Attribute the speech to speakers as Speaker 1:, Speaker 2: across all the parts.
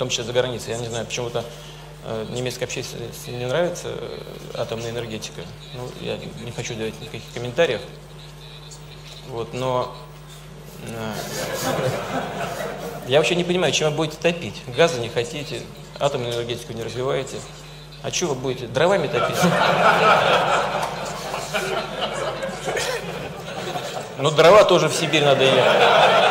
Speaker 1: том числе за границей. Я не знаю, почему-то э, немецкой общественности не нравится э, атомная энергетика. Ну, я не хочу давать никаких комментариев. Вот, но э, я вообще не понимаю, чем вы будете топить. Газа не хотите, атомную энергетику не развиваете. А что вы будете? Дровами топить? Ну, дрова тоже в Сибирь надо ехать.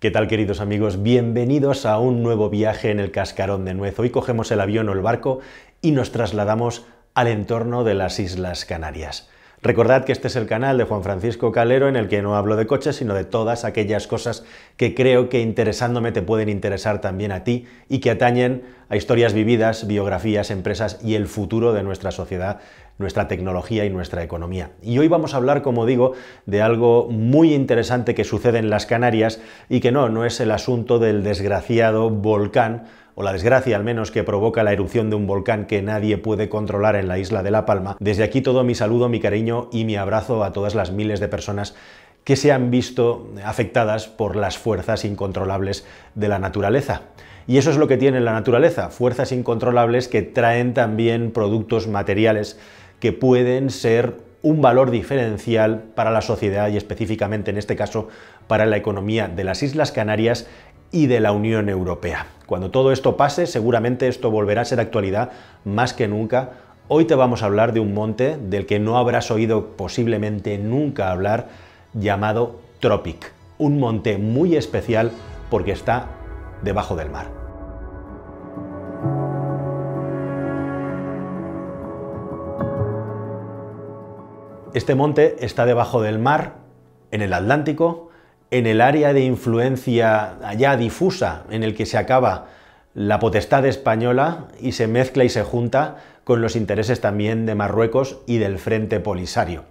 Speaker 2: ¿Qué tal queridos amigos? Bienvenidos a un nuevo viaje en el cascarón de nuez. Hoy cogemos el avión o el barco y nos trasladamos al entorno de las Islas Canarias. Recordad que este es el canal de Juan Francisco Calero en el que no hablo de coches, sino de todas aquellas cosas que creo que interesándome te pueden interesar también a ti y que atañen a historias vividas, biografías, empresas y el futuro de nuestra sociedad, nuestra tecnología y nuestra economía. Y hoy vamos a hablar, como digo, de algo muy interesante que sucede en las Canarias y que no, no es el asunto del desgraciado volcán o la desgracia al menos que provoca la erupción de un volcán que nadie puede controlar en la isla de La Palma, desde aquí todo mi saludo, mi cariño y mi abrazo a todas las miles de personas que se han visto afectadas por las fuerzas incontrolables de la naturaleza. Y eso es lo que tiene la naturaleza, fuerzas incontrolables que traen también productos materiales que pueden ser un valor diferencial para la sociedad y específicamente en este caso para la economía de las Islas Canarias y de la Unión Europea. Cuando todo esto pase, seguramente esto volverá a ser actualidad más que nunca. Hoy te vamos a hablar de un monte del que no habrás oído posiblemente nunca hablar, llamado Tropic. Un monte muy especial porque está debajo del mar. Este monte está debajo del mar, en el Atlántico, en el área de influencia allá difusa en el que se acaba la potestad española y se mezcla y se junta con los intereses también de Marruecos y del Frente Polisario.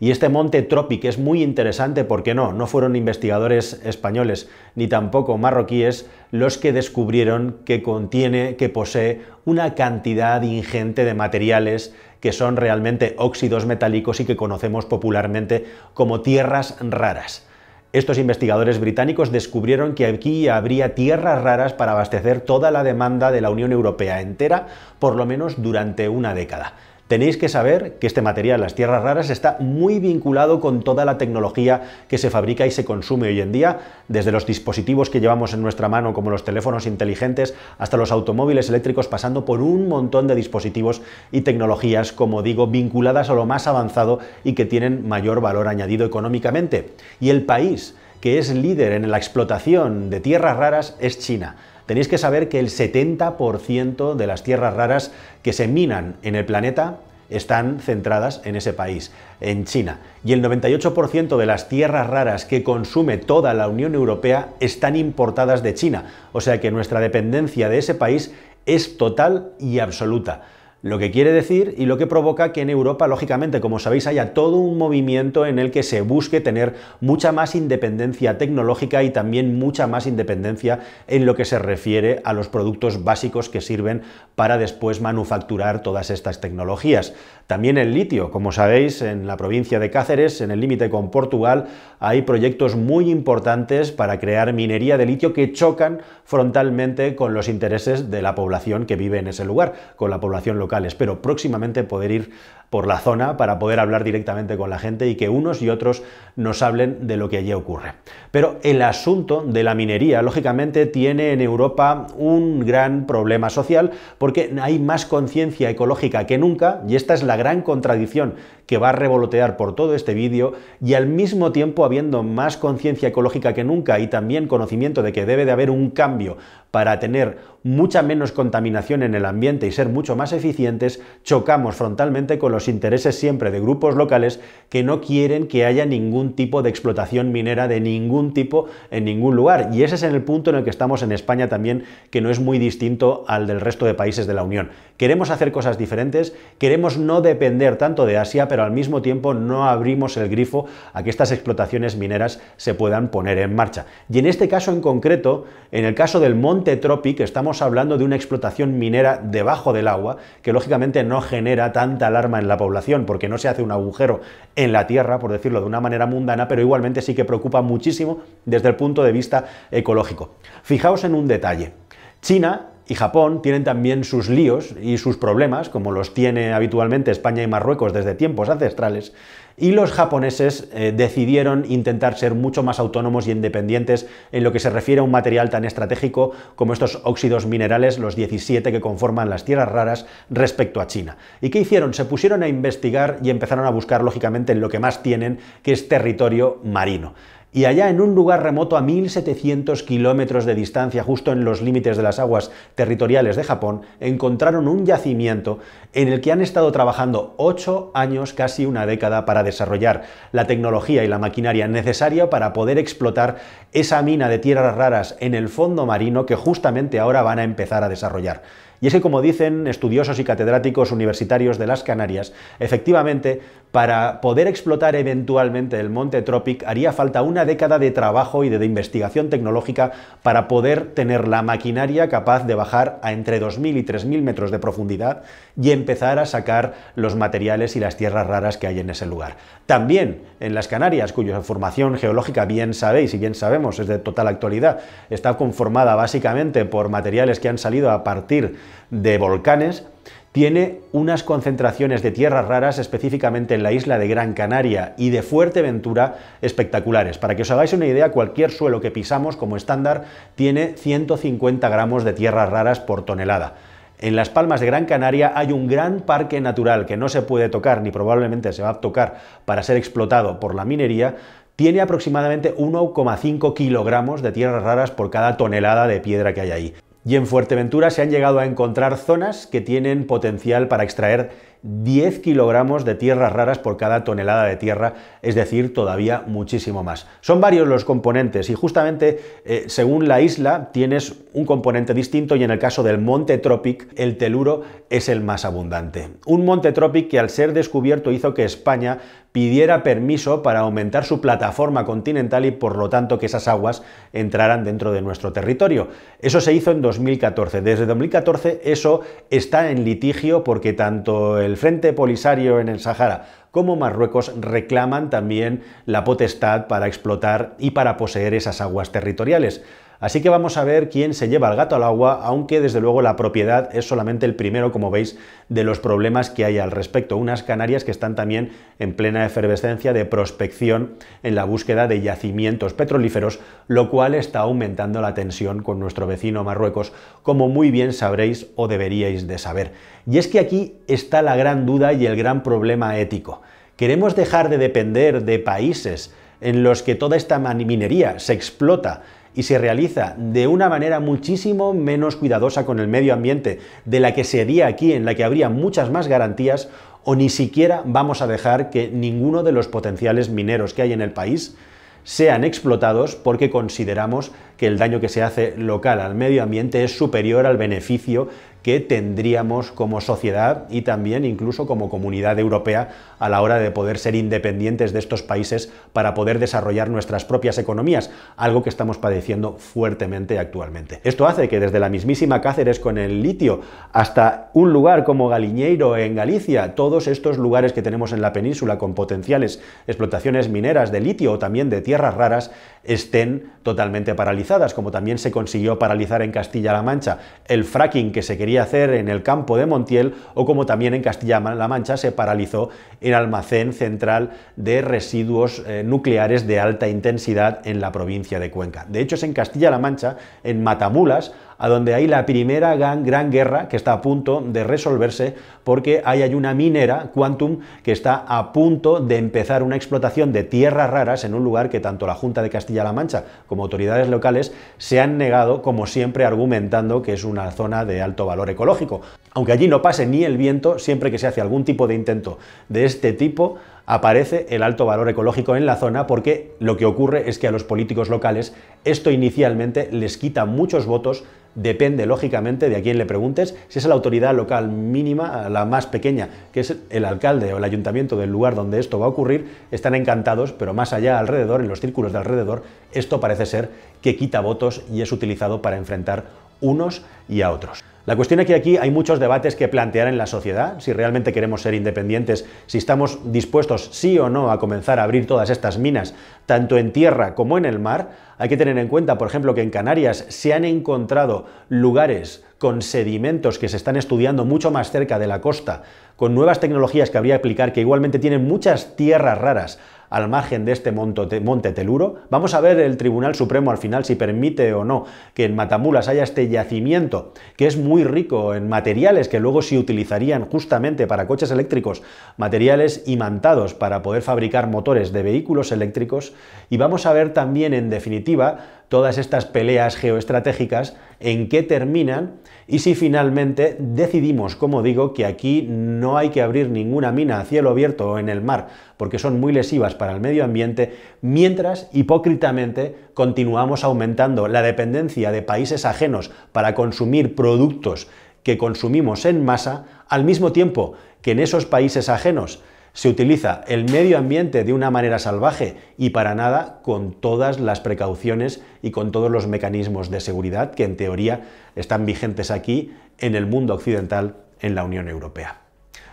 Speaker 2: Y este monte Tropic es muy interesante porque no, no fueron investigadores españoles ni tampoco marroquíes los que descubrieron que contiene, que posee una cantidad ingente de materiales que son realmente óxidos metálicos y que conocemos popularmente como tierras raras. Estos investigadores británicos descubrieron que aquí habría tierras raras para abastecer toda la demanda de la Unión Europea entera, por lo menos durante una década. Tenéis que saber que este material, las tierras raras, está muy vinculado con toda la tecnología que se fabrica y se consume hoy en día, desde los dispositivos que llevamos en nuestra mano, como los teléfonos inteligentes, hasta los automóviles eléctricos, pasando por un montón de dispositivos y tecnologías, como digo, vinculadas a lo más avanzado y que tienen mayor valor añadido económicamente. Y el país que es líder en la explotación de tierras raras es China. Tenéis que saber que el 70% de las tierras raras que se minan en el planeta están centradas en ese país, en China. Y el 98% de las tierras raras que consume toda la Unión Europea están importadas de China. O sea que nuestra dependencia de ese país es total y absoluta. Lo que quiere decir y lo que provoca que en Europa, lógicamente, como sabéis, haya todo un movimiento en el que se busque tener mucha más independencia tecnológica y también mucha más independencia en lo que se refiere a los productos básicos que sirven para después manufacturar todas estas tecnologías. También el litio, como sabéis, en la provincia de Cáceres, en el límite con Portugal, hay proyectos muy importantes para crear minería de litio que chocan frontalmente con los intereses de la población que vive en ese lugar, con la población local Espero próximamente poder ir por la zona para poder hablar directamente con la gente y que unos y otros nos hablen de lo que allí ocurre. Pero el asunto de la minería, lógicamente, tiene en Europa un gran problema social porque hay más conciencia ecológica que nunca y esta es la gran contradicción que va a revolotear por todo este vídeo y al mismo tiempo habiendo más conciencia ecológica que nunca y también conocimiento de que debe de haber un cambio para tener mucha menos contaminación en el ambiente y ser mucho más eficientes, chocamos frontalmente con los intereses siempre de grupos locales que no quieren que haya ningún tipo de explotación minera de ningún tipo en ningún lugar. Y ese es el punto en el que estamos en España también, que no es muy distinto al del resto de países de la Unión. Queremos hacer cosas diferentes, queremos no depender tanto de Asia, pero al mismo tiempo no abrimos el grifo a que estas explotaciones mineras se puedan poner en marcha. Y en este caso en concreto, en el caso del Monte Tropic, estamos hablando de una explotación minera debajo del agua, que lógicamente no genera tanta alarma en la la población, porque no se hace un agujero en la tierra, por decirlo de una manera mundana, pero igualmente sí que preocupa muchísimo desde el punto de vista ecológico. Fijaos en un detalle. China y Japón tienen también sus líos y sus problemas, como los tiene habitualmente España y Marruecos desde tiempos ancestrales, y los japoneses eh, decidieron intentar ser mucho más autónomos y independientes en lo que se refiere a un material tan estratégico como estos óxidos minerales, los 17 que conforman las tierras raras, respecto a China. ¿Y qué hicieron? Se pusieron a investigar y empezaron a buscar, lógicamente, en lo que más tienen, que es territorio marino y allá en un lugar remoto a 1700 kilómetros de distancia, justo en los límites de las aguas territoriales de Japón, encontraron un yacimiento en el que han estado trabajando ocho años, casi una década, para desarrollar la tecnología y la maquinaria necesaria para poder explotar esa mina de tierras raras en el fondo marino que justamente ahora van a empezar a desarrollar. Y es que, como dicen estudiosos y catedráticos universitarios de las Canarias, efectivamente, para poder explotar eventualmente el monte Tropic haría falta una década de trabajo y de investigación tecnológica para poder tener la maquinaria capaz de bajar a entre 2.000 y 3.000 metros de profundidad y empezar a sacar los materiales y las tierras raras que hay en ese lugar. También en las Canarias, cuya formación geológica bien sabéis y bien sabemos es de total actualidad, está conformada básicamente por materiales que han salido a partir de volcanes, tiene unas concentraciones de tierras raras, específicamente en la isla de Gran Canaria y de Fuerteventura, espectaculares. Para que os hagáis una idea, cualquier suelo que pisamos como estándar tiene 150 gramos de tierras raras por tonelada. En Las Palmas de Gran Canaria hay un gran parque natural que no se puede tocar ni probablemente se va a tocar para ser explotado por la minería, tiene aproximadamente 1,5 kilogramos de tierras raras por cada tonelada de piedra que hay ahí. Y en Fuerteventura se han llegado a encontrar zonas que tienen potencial para extraer 10 kilogramos de tierras raras por cada tonelada de tierra, es decir, todavía muchísimo más. Son varios los componentes y justamente eh, según la isla tienes un componente distinto y en el caso del monte Tropic el teluro es el más abundante. Un monte Tropic que al ser descubierto hizo que España pidiera permiso para aumentar su plataforma continental y por lo tanto que esas aguas entraran dentro de nuestro territorio. Eso se hizo en 2014. Desde 2014 eso está en litigio porque tanto el Frente Polisario en el Sahara como Marruecos reclaman también la potestad para explotar y para poseer esas aguas territoriales. Así que vamos a ver quién se lleva el gato al agua, aunque desde luego la propiedad es solamente el primero, como veis, de los problemas que hay al respecto. Unas Canarias que están también en plena efervescencia de prospección en la búsqueda de yacimientos petrolíferos, lo cual está aumentando la tensión con nuestro vecino Marruecos, como muy bien sabréis o deberíais de saber. Y es que aquí está la gran duda y el gran problema ético. ¿Queremos dejar de depender de países en los que toda esta minería se explota y se realiza de una manera muchísimo menos cuidadosa con el medio ambiente de la que sería aquí, en la que habría muchas más garantías, o ni siquiera vamos a dejar que ninguno de los potenciales mineros que hay en el país sean explotados porque consideramos que el daño que se hace local al medio ambiente es superior al beneficio que tendríamos como sociedad y también incluso como comunidad europea a la hora de poder ser independientes de estos países para poder desarrollar nuestras propias economías, algo que estamos padeciendo fuertemente actualmente. Esto hace que desde la mismísima Cáceres con el litio hasta un lugar como Galiñeiro en Galicia, todos estos lugares que tenemos en la península con potenciales explotaciones mineras de litio o también de tierras raras estén totalmente paralizadas, como también se consiguió paralizar en Castilla-La Mancha el fracking que se quería hacer en el campo de Montiel o como también en Castilla-La Mancha se paralizó el almacén central de residuos eh, nucleares de alta intensidad en la provincia de Cuenca. De hecho es en Castilla-La Mancha, en Matamulas, a donde hay la primera gran, guerra que está a punto de resolverse porque hay, hay una minera, Quantum, que está a punto de empezar una explotación de tierras raras en un lugar que tanto la Junta de Castilla-La Mancha como autoridades locales se han negado, como siempre, argumentando que es una zona de alto valor ecológico. Aunque allí no pase ni el viento, siempre que se hace algún tipo de intento de este tipo, aparece el alto valor ecológico en la zona porque lo que ocurre es que a los políticos locales esto inicialmente les quita muchos votos, depende lógicamente de a quién le preguntes, si es la autoridad local mínima, la más pequeña, que es el alcalde o el ayuntamiento del lugar donde esto va a ocurrir, están encantados, pero más allá alrededor, en los círculos de alrededor, esto parece ser que quita votos y es utilizado para enfrentar unos y a otros. La cuestión es que aquí hay muchos debates que plantear en la sociedad, si realmente queremos ser independientes, si estamos dispuestos sí o no a comenzar a abrir todas estas minas, tanto en tierra como en el mar. Hay que tener en cuenta, por ejemplo, que en Canarias se han encontrado lugares con sedimentos que se están estudiando mucho más cerca de la costa, con nuevas tecnologías que habría que aplicar, que igualmente tienen muchas tierras raras al margen de este monte Teluro. Vamos a ver el Tribunal Supremo al final si permite o no que en Matamulas haya este yacimiento que es muy rico en materiales que luego se utilizarían justamente para coches eléctricos, materiales imantados para poder fabricar motores de vehículos eléctricos. Y vamos a ver también en definitiva todas estas peleas geoestratégicas, en qué terminan y si finalmente decidimos, como digo, que aquí no hay que abrir ninguna mina a cielo abierto o en el mar, porque son muy lesivas para el medio ambiente, mientras hipócritamente continuamos aumentando la dependencia de países ajenos para consumir productos que consumimos en masa, al mismo tiempo que en esos países ajenos se utiliza el medio ambiente de una manera salvaje y para nada con todas las precauciones y con todos los mecanismos de seguridad que en teoría están vigentes aquí en el mundo occidental, en la Unión Europea.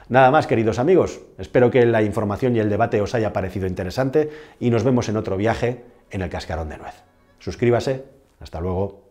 Speaker 2: Nada más, queridos amigos, espero que la información y el debate os haya parecido interesante y nos vemos en otro viaje en el Cascarón de Nuez. Suscríbase, hasta luego.